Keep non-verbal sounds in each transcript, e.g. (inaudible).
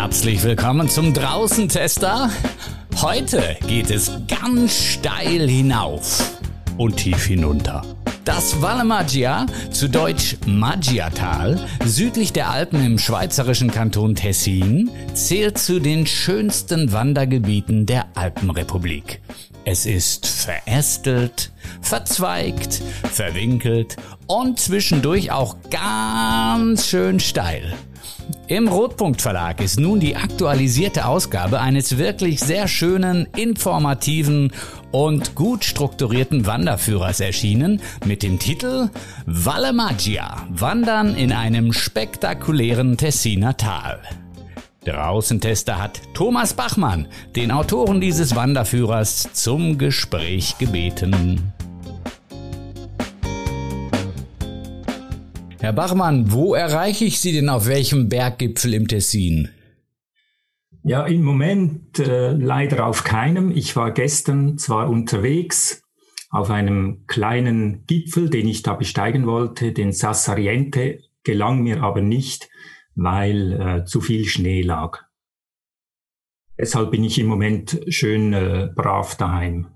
Herzlich willkommen zum Draußentester. Heute geht es ganz steil hinauf und tief hinunter. Das Valle Maggia, zu Deutsch Maggiatal, südlich der Alpen im schweizerischen Kanton Tessin, zählt zu den schönsten Wandergebieten der Alpenrepublik. Es ist verästelt, verzweigt, verwinkelt und zwischendurch auch ganz schön steil. Im Rotpunkt Verlag ist nun die aktualisierte Ausgabe eines wirklich sehr schönen, informativen und gut strukturierten Wanderführers erschienen mit dem Titel Valle Maggia, Wandern in einem spektakulären Tessiner Tal. Der Außentester hat Thomas Bachmann, den Autoren dieses Wanderführers, zum Gespräch gebeten. Herr Bachmann, wo erreiche ich Sie denn auf welchem Berggipfel im Tessin? Ja, im Moment äh, leider auf keinem. Ich war gestern zwar unterwegs auf einem kleinen Gipfel, den ich da besteigen wollte, den Sassariente, gelang mir aber nicht, weil äh, zu viel Schnee lag. Deshalb bin ich im Moment schön äh, brav daheim.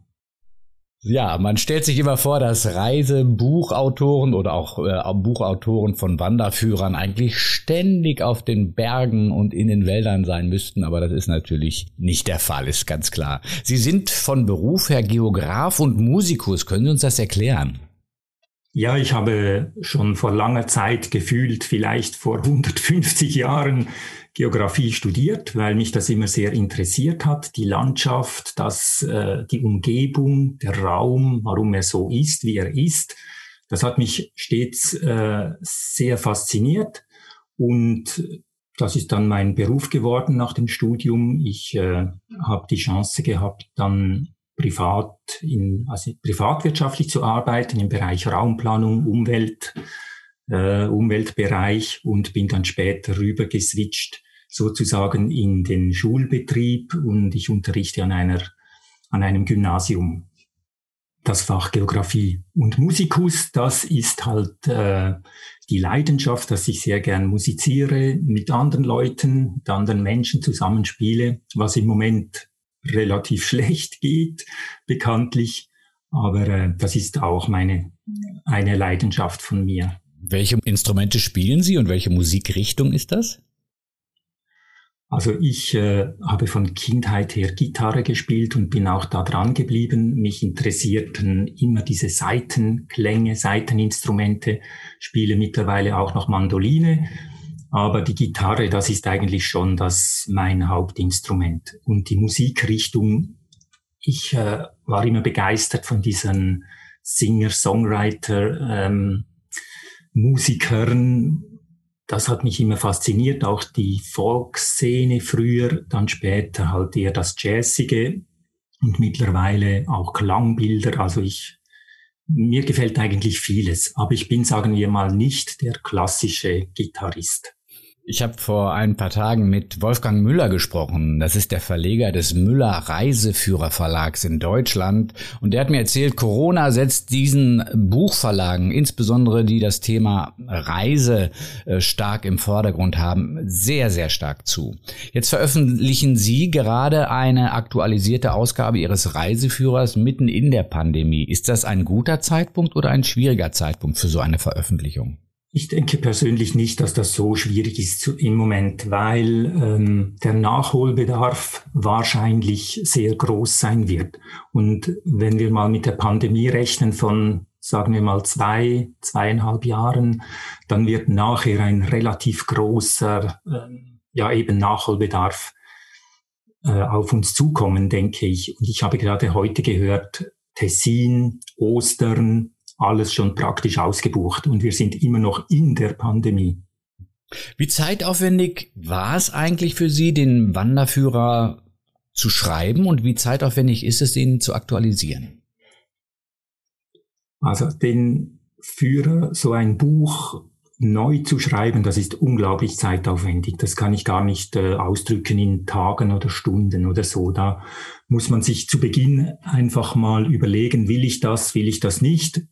Ja, man stellt sich immer vor, dass Reisebuchautoren oder auch äh, Buchautoren von Wanderführern eigentlich ständig auf den Bergen und in den Wäldern sein müssten, aber das ist natürlich nicht der Fall, ist ganz klar. Sie sind von Beruf her Geograf und Musikus. Können Sie uns das erklären? Ja, ich habe schon vor langer Zeit gefühlt, vielleicht vor 150 Jahren, Geografie studiert, weil mich das immer sehr interessiert hat, die Landschaft, das, äh, die Umgebung, der Raum, warum er so ist, wie er ist. Das hat mich stets äh, sehr fasziniert und das ist dann mein Beruf geworden nach dem Studium. Ich äh, habe die Chance gehabt, dann privat in, also privatwirtschaftlich zu arbeiten im Bereich Raumplanung, Umwelt, äh, Umweltbereich und bin dann später rüber geswitcht sozusagen in den Schulbetrieb und ich unterrichte an einer, an einem Gymnasium das Fach Geografie. Und Musikus, das ist halt äh, die Leidenschaft, dass ich sehr gern musiziere, mit anderen Leuten, mit anderen Menschen zusammenspiele, was im Moment relativ (laughs) schlecht geht, bekanntlich. Aber äh, das ist auch meine eine Leidenschaft von mir. Welche Instrumente spielen Sie und welche Musikrichtung ist das? Also ich äh, habe von Kindheit her Gitarre gespielt und bin auch da dran geblieben. Mich interessierten immer diese Seitenklänge, Seiteninstrumente, spiele mittlerweile auch noch Mandoline. Aber die Gitarre, das ist eigentlich schon das mein Hauptinstrument. Und die Musikrichtung, ich äh, war immer begeistert von diesen Singer-Songwriter, ähm, Musikern, das hat mich immer fasziniert, auch die Folkszene früher, dann später halt eher das Jazzige und mittlerweile auch Klangbilder. Also ich, mir gefällt eigentlich vieles, aber ich bin, sagen wir mal, nicht der klassische Gitarrist. Ich habe vor ein paar Tagen mit Wolfgang Müller gesprochen. Das ist der Verleger des Müller Reiseführer Verlags in Deutschland. Und der hat mir erzählt, Corona setzt diesen Buchverlagen, insbesondere die das Thema Reise äh, stark im Vordergrund haben, sehr, sehr stark zu. Jetzt veröffentlichen Sie gerade eine aktualisierte Ausgabe Ihres Reiseführers mitten in der Pandemie. Ist das ein guter Zeitpunkt oder ein schwieriger Zeitpunkt für so eine Veröffentlichung? Ich denke persönlich nicht, dass das so schwierig ist im Moment, weil ähm, der Nachholbedarf wahrscheinlich sehr groß sein wird. Und wenn wir mal mit der Pandemie rechnen von, sagen wir mal, zwei, zweieinhalb Jahren, dann wird nachher ein relativ großer, äh, ja eben Nachholbedarf äh, auf uns zukommen, denke ich. Und ich habe gerade heute gehört, Tessin, Ostern, alles schon praktisch ausgebucht und wir sind immer noch in der Pandemie. Wie zeitaufwendig war es eigentlich für Sie, den Wanderführer zu schreiben und wie zeitaufwendig ist es, ihn zu aktualisieren? Also den Führer, so ein Buch neu zu schreiben, das ist unglaublich zeitaufwendig. Das kann ich gar nicht äh, ausdrücken in Tagen oder Stunden oder so. Da muss man sich zu Beginn einfach mal überlegen, will ich das, will ich das nicht?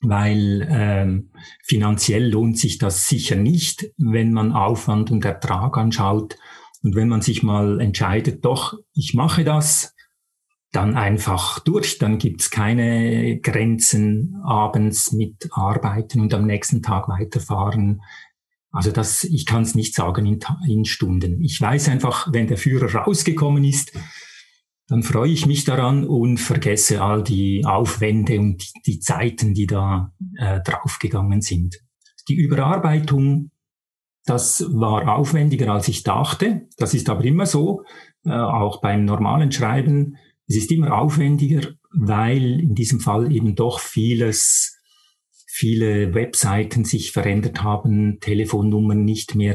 Weil ähm, finanziell lohnt sich das sicher nicht, wenn man Aufwand und Ertrag anschaut. Und wenn man sich mal entscheidet, doch, ich mache das, dann einfach durch, dann gibt's keine Grenzen abends mit Arbeiten und am nächsten Tag weiterfahren. Also das, ich kann es nicht sagen in, in Stunden. Ich weiß einfach, wenn der Führer rausgekommen ist, dann freue ich mich daran und vergesse all die Aufwände und die Zeiten, die da äh, draufgegangen sind. Die Überarbeitung, das war aufwendiger, als ich dachte. Das ist aber immer so, äh, auch beim normalen Schreiben es ist immer aufwendiger, weil in diesem Fall eben doch vieles, viele Webseiten sich verändert haben, Telefonnummern nicht mehr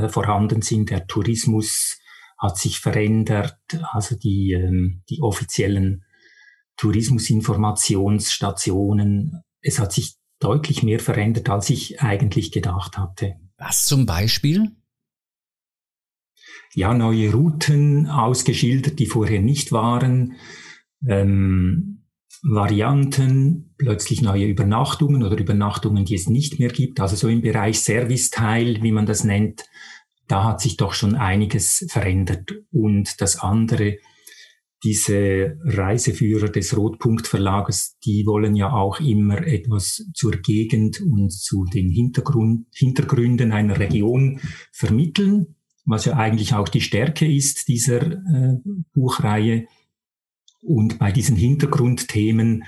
äh, vorhanden sind, der Tourismus hat sich verändert, also die, ähm, die offiziellen Tourismusinformationsstationen. Es hat sich deutlich mehr verändert, als ich eigentlich gedacht hatte. Was zum Beispiel? ja, neue Routen ausgeschildert, die vorher nicht waren, ähm, Varianten, plötzlich neue Übernachtungen oder Übernachtungen, die es nicht mehr gibt. Also so im Bereich Serviceteil, wie man das nennt, da hat sich doch schon einiges verändert. Und das andere, diese Reiseführer des Rotpunkt Verlages, die wollen ja auch immer etwas zur Gegend und zu den Hintergrund, Hintergründen einer Region vermitteln was ja eigentlich auch die Stärke ist dieser äh, Buchreihe. Und bei diesen Hintergrundthemen,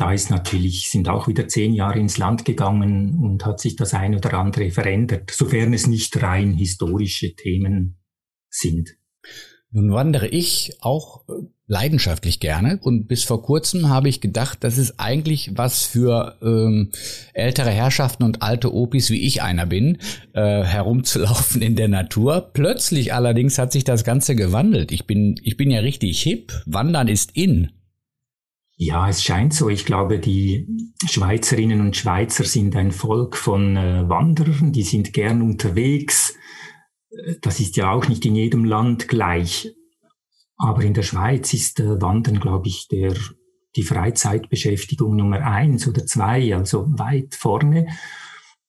da ist natürlich, sind auch wieder zehn Jahre ins Land gegangen und hat sich das ein oder andere verändert, sofern es nicht rein historische Themen sind. Nun wandere ich auch äh, leidenschaftlich gerne und bis vor kurzem habe ich gedacht, das ist eigentlich was für ähm, ältere Herrschaften und alte Opis, wie ich einer bin, äh, herumzulaufen in der Natur. Plötzlich allerdings hat sich das Ganze gewandelt. Ich bin, ich bin ja richtig hip. Wandern ist in. Ja, es scheint so. Ich glaube, die Schweizerinnen und Schweizer sind ein Volk von äh, Wanderern, die sind gern unterwegs das ist ja auch nicht in jedem Land gleich. Aber in der Schweiz ist äh, Wandern, glaube ich, der, die Freizeitbeschäftigung Nummer eins oder zwei, also weit vorne.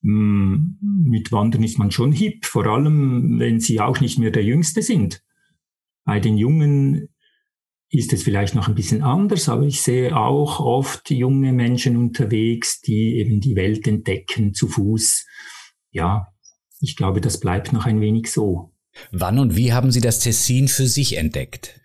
Mm, mit Wandern ist man schon hip, vor allem wenn sie auch nicht mehr der Jüngste sind. Bei den Jungen ist es vielleicht noch ein bisschen anders, aber ich sehe auch oft junge Menschen unterwegs, die eben die Welt entdecken zu Fuß. Ja, ich glaube, das bleibt noch ein wenig so. Wann und wie haben Sie das Tessin für sich entdeckt?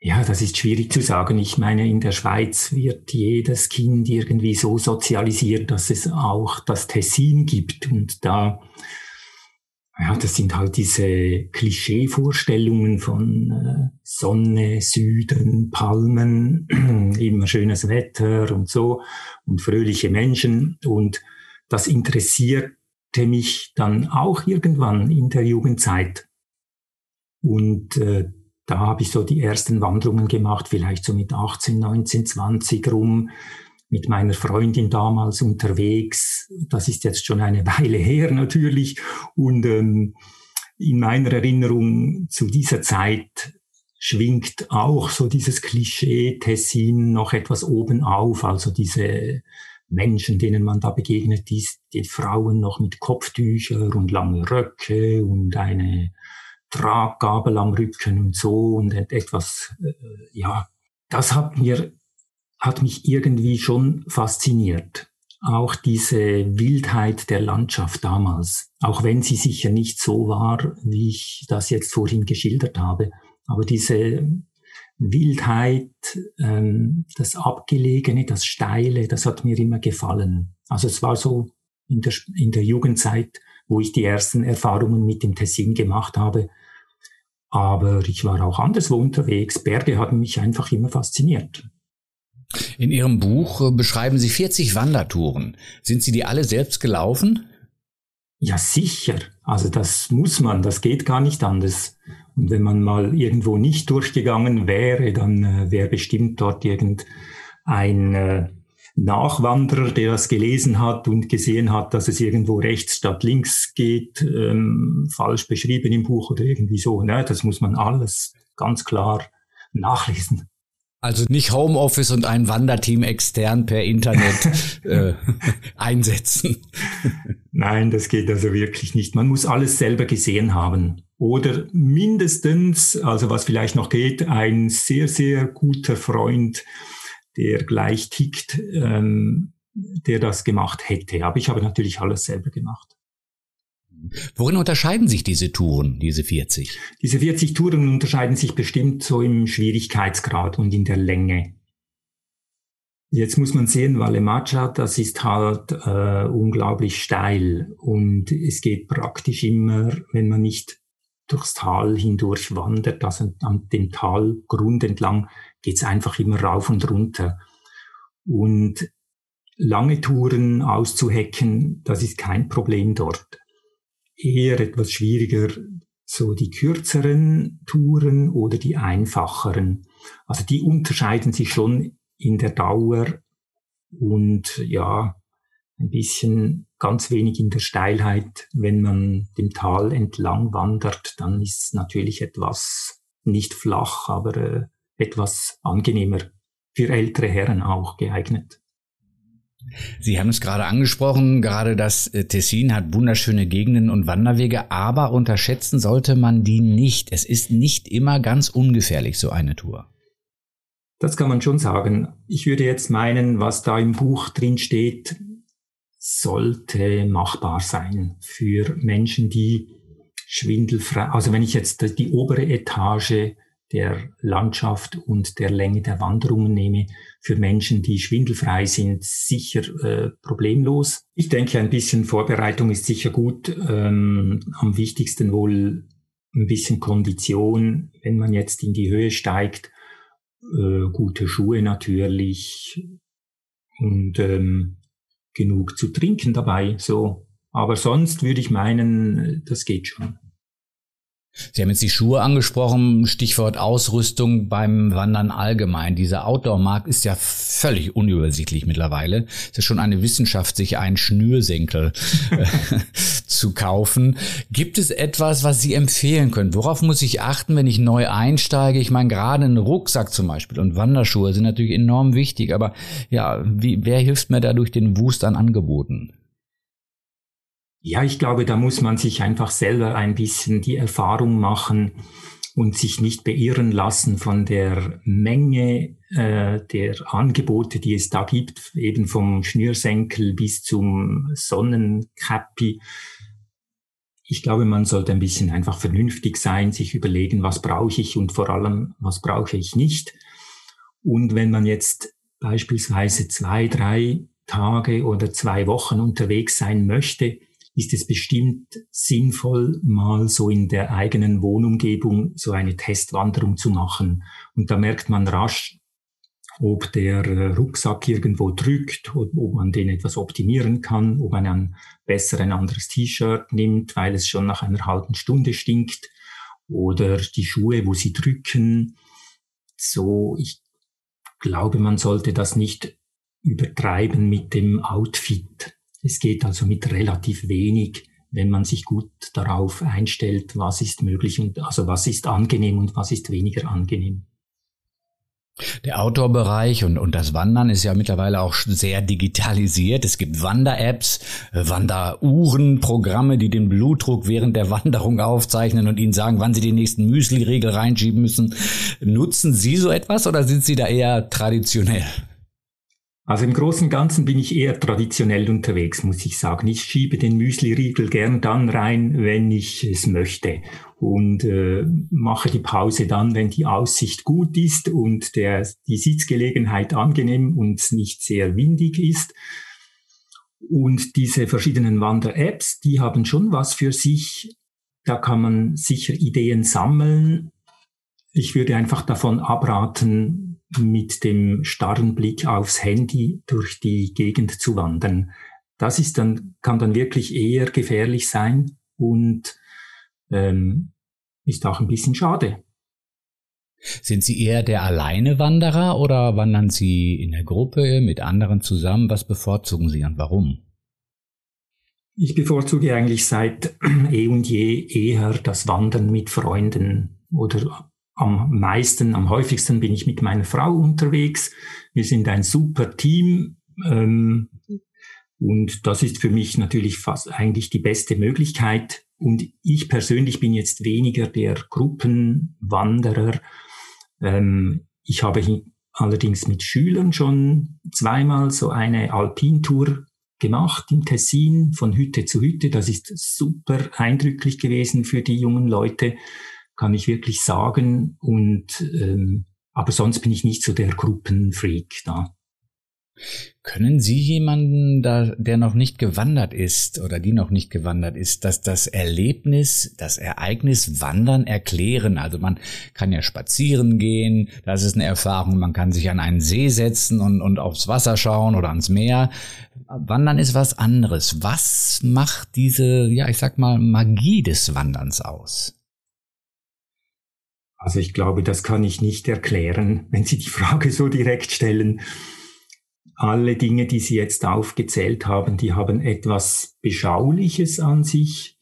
Ja, das ist schwierig zu sagen. Ich meine, in der Schweiz wird jedes Kind irgendwie so sozialisiert, dass es auch das Tessin gibt. Und da, ja, das sind halt diese Klischeevorstellungen von äh, Sonne, Süden, Palmen, (clears throat) immer schönes Wetter und so und fröhliche Menschen. Und das interessiert mich dann auch irgendwann in der Jugendzeit. Und äh, da habe ich so die ersten Wanderungen gemacht, vielleicht so mit 18, 19, 20 rum, mit meiner Freundin damals unterwegs. Das ist jetzt schon eine (laughs) Weile her natürlich. Und ähm, in meiner Erinnerung zu dieser Zeit schwingt auch so dieses Klischee Tessin noch etwas oben auf, also diese Menschen, denen man da begegnet ist, die Frauen noch mit Kopftücher und lange Röcke und eine Traggabel am Rücken und so und etwas, äh, ja, das hat mir, hat mich irgendwie schon fasziniert. Auch diese Wildheit der Landschaft damals, auch wenn sie sicher nicht so war, wie ich das jetzt vorhin geschildert habe, aber diese Wildheit, ähm, das Abgelegene, das Steile, das hat mir immer gefallen. Also es war so in der, in der Jugendzeit, wo ich die ersten Erfahrungen mit dem Tessin gemacht habe. Aber ich war auch anderswo unterwegs. Berge haben mich einfach immer fasziniert. In Ihrem Buch äh, beschreiben Sie 40 Wandertouren. Sind Sie die alle selbst gelaufen? Ja, sicher. Also das muss man, das geht gar nicht anders. Und wenn man mal irgendwo nicht durchgegangen wäre, dann äh, wäre bestimmt dort irgendein äh, Nachwanderer, der das gelesen hat und gesehen hat, dass es irgendwo rechts statt links geht, ähm, falsch beschrieben im Buch oder irgendwie so. Ne? Das muss man alles ganz klar nachlesen. Also nicht Homeoffice und ein Wanderteam extern per Internet (laughs) äh, einsetzen. Nein, das geht also wirklich nicht. Man muss alles selber gesehen haben. oder mindestens, also was vielleicht noch geht, ein sehr, sehr guter Freund, der gleich tickt, ähm, der das gemacht hätte. Aber ich habe natürlich alles selber gemacht. Worin unterscheiden sich diese Touren, diese 40? Diese 40 Touren unterscheiden sich bestimmt so im Schwierigkeitsgrad und in der Länge. Jetzt muss man sehen, Valle Macha, das ist halt äh, unglaublich steil und es geht praktisch immer, wenn man nicht durchs Tal hindurch wandert, also an dem Talgrund entlang, geht's einfach immer rauf und runter. Und lange Touren auszuhecken, das ist kein Problem dort. Eher etwas schwieriger so die kürzeren Touren oder die einfacheren. Also die unterscheiden sich schon in der Dauer und ja, ein bisschen ganz wenig in der Steilheit. Wenn man dem Tal entlang wandert, dann ist es natürlich etwas nicht flach, aber äh, etwas angenehmer. Für ältere Herren auch geeignet. Sie haben es gerade angesprochen, gerade das äh, Tessin hat wunderschöne Gegenden und Wanderwege, aber unterschätzen sollte man die nicht. Es ist nicht immer ganz ungefährlich, so eine Tour. Das kann man schon sagen. Ich würde jetzt meinen, was da im Buch drin steht, sollte machbar sein für Menschen, die schwindelfrei, also wenn ich jetzt die obere Etage der Landschaft und der Länge der Wanderungen nehme, für Menschen, die schwindelfrei sind, sicher äh, problemlos. Ich denke, ein bisschen Vorbereitung ist sicher gut. Ähm, am wichtigsten wohl ein bisschen Kondition, wenn man jetzt in die Höhe steigt. Äh, gute Schuhe natürlich und ähm, genug zu trinken dabei. So, aber sonst würde ich meinen, das geht schon. Sie haben jetzt die Schuhe angesprochen, Stichwort Ausrüstung beim Wandern allgemein. Dieser Outdoor-Markt ist ja völlig unübersichtlich mittlerweile. Es ist schon eine Wissenschaft, sich einen Schnürsenkel äh, (laughs) zu kaufen. Gibt es etwas, was Sie empfehlen können? Worauf muss ich achten, wenn ich neu einsteige? Ich meine, gerade ein Rucksack zum Beispiel und Wanderschuhe sind natürlich enorm wichtig, aber ja, wie, wer hilft mir da durch den Wust an Angeboten? Ja, ich glaube, da muss man sich einfach selber ein bisschen die Erfahrung machen und sich nicht beirren lassen von der Menge äh, der Angebote, die es da gibt, eben vom Schnürsenkel bis zum Sonnenkappi. Ich glaube, man sollte ein bisschen einfach vernünftig sein, sich überlegen, was brauche ich und vor allem, was brauche ich nicht. Und wenn man jetzt beispielsweise zwei, drei Tage oder zwei Wochen unterwegs sein möchte, ist es bestimmt sinnvoll, mal so in der eigenen Wohnumgebung so eine Testwanderung zu machen. Und da merkt man rasch, ob der äh, Rucksack irgendwo drückt, ob man den etwas optimieren kann, ob man ein besser ein anderes T-Shirt nimmt, weil es schon nach einer halben Stunde stinkt, oder die Schuhe, wo sie drücken. So, ich glaube, man sollte das nicht übertreiben mit dem Outfit. Es geht also mit relativ wenig, wenn man sich gut darauf einstellt, was ist möglich und also was ist angenehm und was ist weniger angenehm. Der Outdoor-Bereich und, und das Wandern ist ja mittlerweile auch sehr digitalisiert. Es gibt Wander-Apps, Wanderuhren, Programme, die den Blutdruck während der Wanderung aufzeichnen und Ihnen sagen, wann Sie die nächsten Müsli-Riegel reinschieben müssen. Nutzen Sie so etwas oder sind Sie da eher traditionell? Also im Großen und Ganzen bin ich eher traditionell unterwegs, muss ich sagen. Ich schiebe den Müsli-Riegel gern dann rein, wenn ich es möchte und äh, mache die Pause dann, wenn die Aussicht gut ist und der, die Sitzgelegenheit angenehm und nicht sehr windig ist. Und diese verschiedenen Wander-Apps, die haben schon was für sich. Da kann man sicher Ideen sammeln. Ich würde einfach davon abraten, mit dem starren Blick aufs Handy durch die Gegend zu wandern. Das ist dann, kann dann wirklich eher gefährlich sein und ähm, ist auch ein bisschen schade. Sind Sie eher der Alleine-Wanderer oder wandern Sie in der Gruppe mit anderen zusammen? Was bevorzugen Sie und warum? Ich bevorzuge eigentlich seit (clears throat) eh und je eher das Wandern mit Freunden oder am meisten, am häufigsten bin ich mit meiner Frau unterwegs. Wir sind ein super Team. Ähm, und das ist für mich natürlich fast eigentlich die beste Möglichkeit, Und ich persönlich bin jetzt weniger der Gruppenwanderer. Ähm, ich habe allerdings mit Schülern schon zweimal so eine Alpintour gemacht im Tessin von Hütte zu Hütte. Das ist super eindrücklich gewesen für die jungen Leute, kann ich wirklich sagen. Und ähm, aber sonst bin ich nicht so der Gruppenfreak da. Können Sie jemanden, da, der noch nicht gewandert ist oder die noch nicht gewandert ist, dass das Erlebnis, das Ereignis Wandern erklären? Also man kann ja spazieren gehen, das ist eine Erfahrung, man kann sich an einen See setzen und, und aufs Wasser schauen oder ans Meer. Wandern ist was anderes. Was macht diese, ja, ich sag mal, Magie des Wanderns aus? Also ich glaube, das kann ich nicht erklären, (laughs) wenn Sie die Frage so direkt stellen alle Dinge, die Sie jetzt aufgezählt haben, die haben etwas Beschauliches an sich,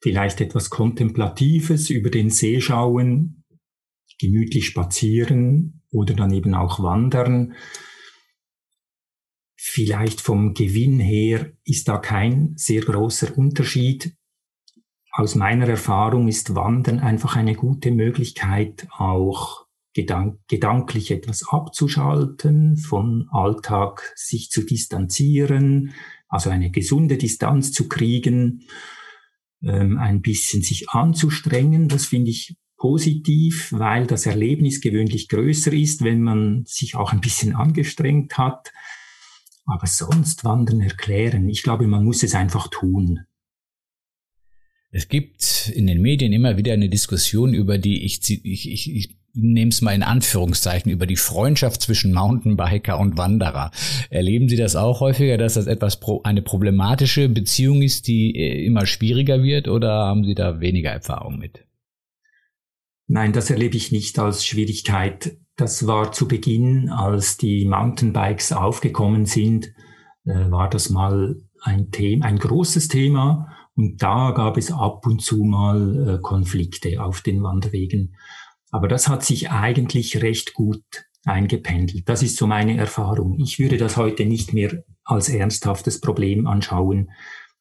vielleicht etwas Kontemplatives über den See schauen, gemütlich spazieren oder dann eben auch wandern. Vielleicht vom Gewinn her ist da kein sehr großer Unterschied. Aus meiner Erfahrung ist Wandern einfach eine gute Möglichkeit, auch gedank gedanklich etwas abzuschalten, von Alltag sich zu distanzieren, also eine gesunde Distanz zu kriegen, ähm, ein bisschen sich anzustrengen. Das finde ich positiv, weil das Erlebnis gewöhnlich größer ist, wenn man sich auch ein bisschen angestrengt hat. Aber sonst Wandern erklären, ich glaube, man muss es einfach tun. Es gibt in den Medien immer wieder eine Diskussion über die, ich, ich, ich, ich nehme es mal in Anführungszeichen, über die Freundschaft zwischen Mountainbiker und Wanderer. Erleben Sie das auch häufiger, dass das etwas pro, eine problematische Beziehung ist, die äh, immer schwieriger wird oder haben Sie da weniger Erfahrung mit? Nein, das erlebe ich nicht als Schwierigkeit. Das war zu Beginn, als die Mountainbikes aufgekommen sind, äh, war das mal ein Thema, ein großes Thema. Und da gab es ab und zu mal äh, Konflikte auf den Wanderwegen. Aber das hat sich eigentlich recht gut eingependelt. Das ist so meine Erfahrung. Ich würde das heute nicht mehr als ernsthaftes Problem anschauen.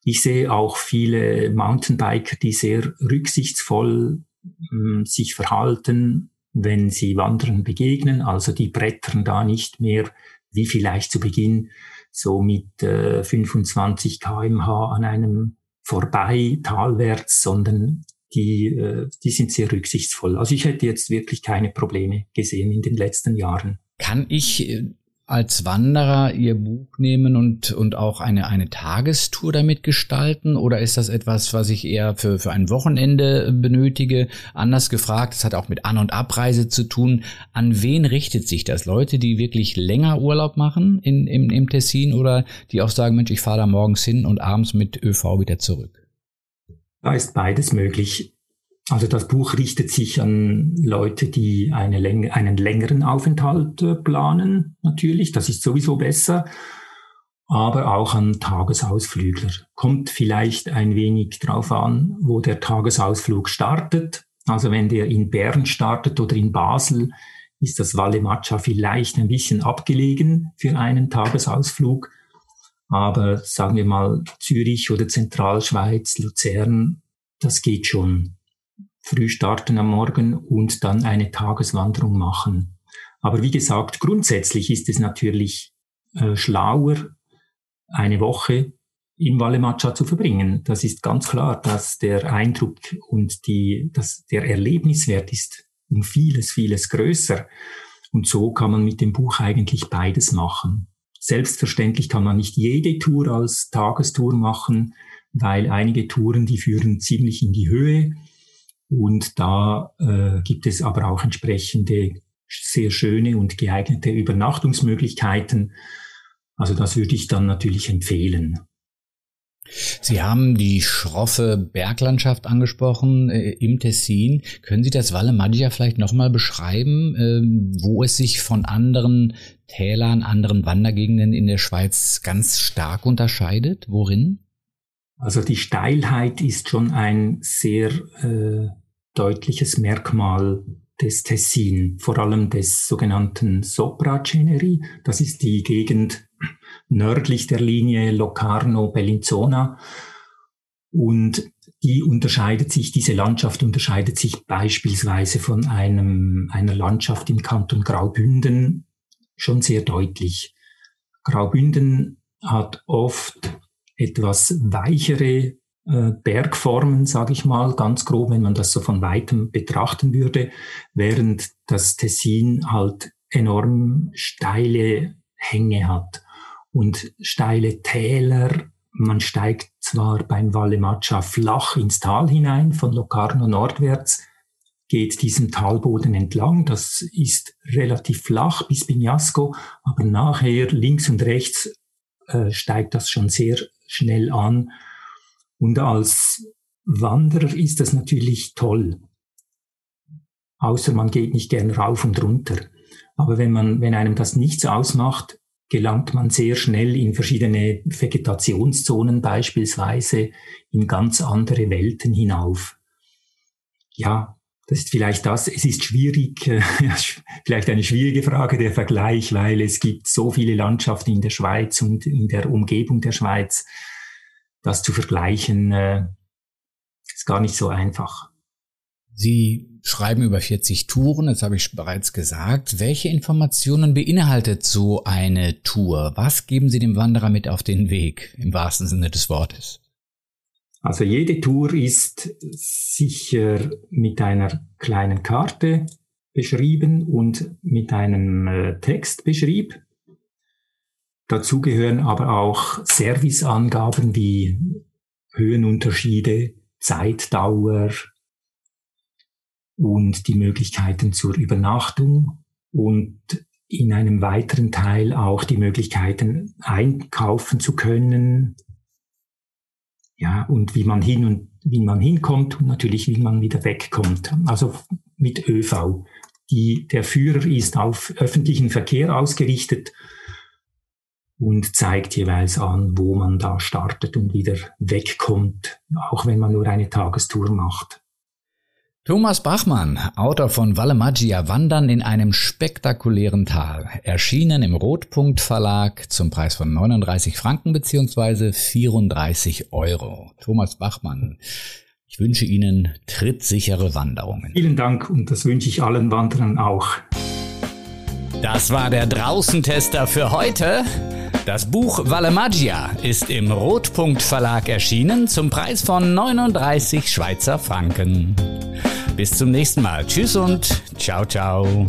Ich sehe auch viele Mountainbiker, die sehr rücksichtsvoll äh, sich verhalten, wenn sie Wanderern begegnen. Also die brettern da nicht mehr, wie vielleicht zu Beginn, so mit äh, 25 kmh an einem vorbei talwärts, sondern die, äh, die sind sehr rücksichtsvoll. Also ich hätte jetzt wirklich keine Probleme gesehen in den letzten Jahren. Kann ich äh, als Wanderer Ihr Buch nehmen und, und auch eine, eine Tagestour damit gestalten? Oder ist das etwas, was ich eher für, für ein Wochenende benötige? Anders gefragt, es hat auch mit An- und Abreise zu tun. An wen richtet sich das? Leute, die wirklich länger Urlaub machen in, im, im Tessin oder die auch sagen, Mensch, ich fahre da morgens hin und abends mit ÖV wieder zurück? Da ist beides möglich. Also das Buch richtet sich an Leute, die eine Läng einen längeren Aufenthalt äh, planen, natürlich, das ist sowieso besser, aber auch an Tagesausflügler. Kommt vielleicht ein wenig drauf an, wo der Tagesausflug startet. Also wenn der in Bern startet oder in Basel, ist das Valle Maccia vielleicht ein bisschen abgelegen für einen Tagesausflug. Aber sagen wir mal Zürich oder Zentralschweiz, Luzern, das geht schon. Früh starten am Morgen und dann eine Tageswanderung machen. Aber wie gesagt, grundsätzlich ist es natürlich äh, schlauer, eine Woche im Valle Maccia zu verbringen. Das ist ganz klar, dass der Eindruck und die, dass der Erlebniswert ist um vieles, vieles größer. Und so kann man mit dem Buch eigentlich beides machen. Selbstverständlich kann man nicht jede Tour als Tagestour machen, weil einige Touren, die führen ziemlich in die Höhe. Und da äh, gibt es aber auch entsprechende sehr schöne und geeignete Übernachtungsmöglichkeiten. Also das würde ich dann natürlich empfehlen. Sie haben die schroffe Berglandschaft angesprochen äh, im Tessin. Können Sie das Valle Maggia vielleicht nochmal beschreiben, äh, wo es sich von anderen Tälern, anderen Wandergegenden in der Schweiz ganz stark unterscheidet? Worin? Also die Steilheit ist schon ein sehr äh, deutliches Merkmal des Tessin, vor allem des sogenannten Sopra-Ceneri. Das ist die Gegend nördlich der Linie Locarno-Bellinzona. Und die unterscheidet sich, diese Landschaft unterscheidet sich beispielsweise von einem, einer Landschaft im Kanton Graubünden schon sehr deutlich. Graubünden hat oft etwas weichere Bergformen, sage ich mal, ganz grob, wenn man das so von weitem betrachten würde, während das Tessin halt enorm steile Hänge hat und steile Täler. Man steigt zwar beim Valle Maccia flach ins Tal hinein, von Locarno nordwärts, geht diesen Talboden entlang. Das ist relativ flach bis Bignasco, aber nachher links und rechts äh, steigt das schon sehr schnell an. Und als Wanderer ist das natürlich toll. Außer man geht nicht gern rauf und runter. Aber wenn man, wenn einem das nichts ausmacht, gelangt man sehr schnell in verschiedene Vegetationszonen beispielsweise in ganz andere Welten hinauf. Ja, das ist vielleicht das. Es ist schwierig, äh, (laughs) vielleicht eine schwierige Frage der Vergleich, weil es gibt so viele Landschaften in der Schweiz und in der Umgebung der Schweiz. Das zu vergleichen, äh, ist gar nicht so einfach. Sie schreiben über 40 Touren, das habe ich bereits gesagt. Welche Informationen beinhaltet so eine Tour? Was geben Sie dem Wanderer mit auf den Weg, im wahrsten Sinne des Wortes? Also jede Tour ist sicher mit einer kleinen Karte beschrieben und mit einem äh, Textbeschrieb. Dazu gehören aber auch Serviceangaben wie Höhenunterschiede, Zeitdauer und die Möglichkeiten zur Übernachtung und in einem weiteren Teil auch die Möglichkeiten einkaufen zu können, ja, und wie man hin und wie man hinkommt und natürlich wie man wieder wegkommt. Also mit ÖV. Die, der Führer ist auf öffentlichen Verkehr ausgerichtet und zeigt jeweils an, wo man da startet und wieder wegkommt, auch wenn man nur eine Tagestour macht. Thomas Bachmann, Autor von Valle Magia Wandern in einem spektakulären Tal, erschienen im Rotpunkt Verlag zum Preis von 39 Franken beziehungsweise 34 Euro. Thomas Bachmann, ich wünsche Ihnen trittsichere Wanderungen. Vielen Dank und das wünsche ich allen Wanderern auch. Das war der Draußentester für heute. Das Buch Valle Magia ist im Rotpunkt Verlag erschienen zum Preis von 39 Schweizer Franken. Bis zum nächsten Mal. Tschüss und ciao, ciao.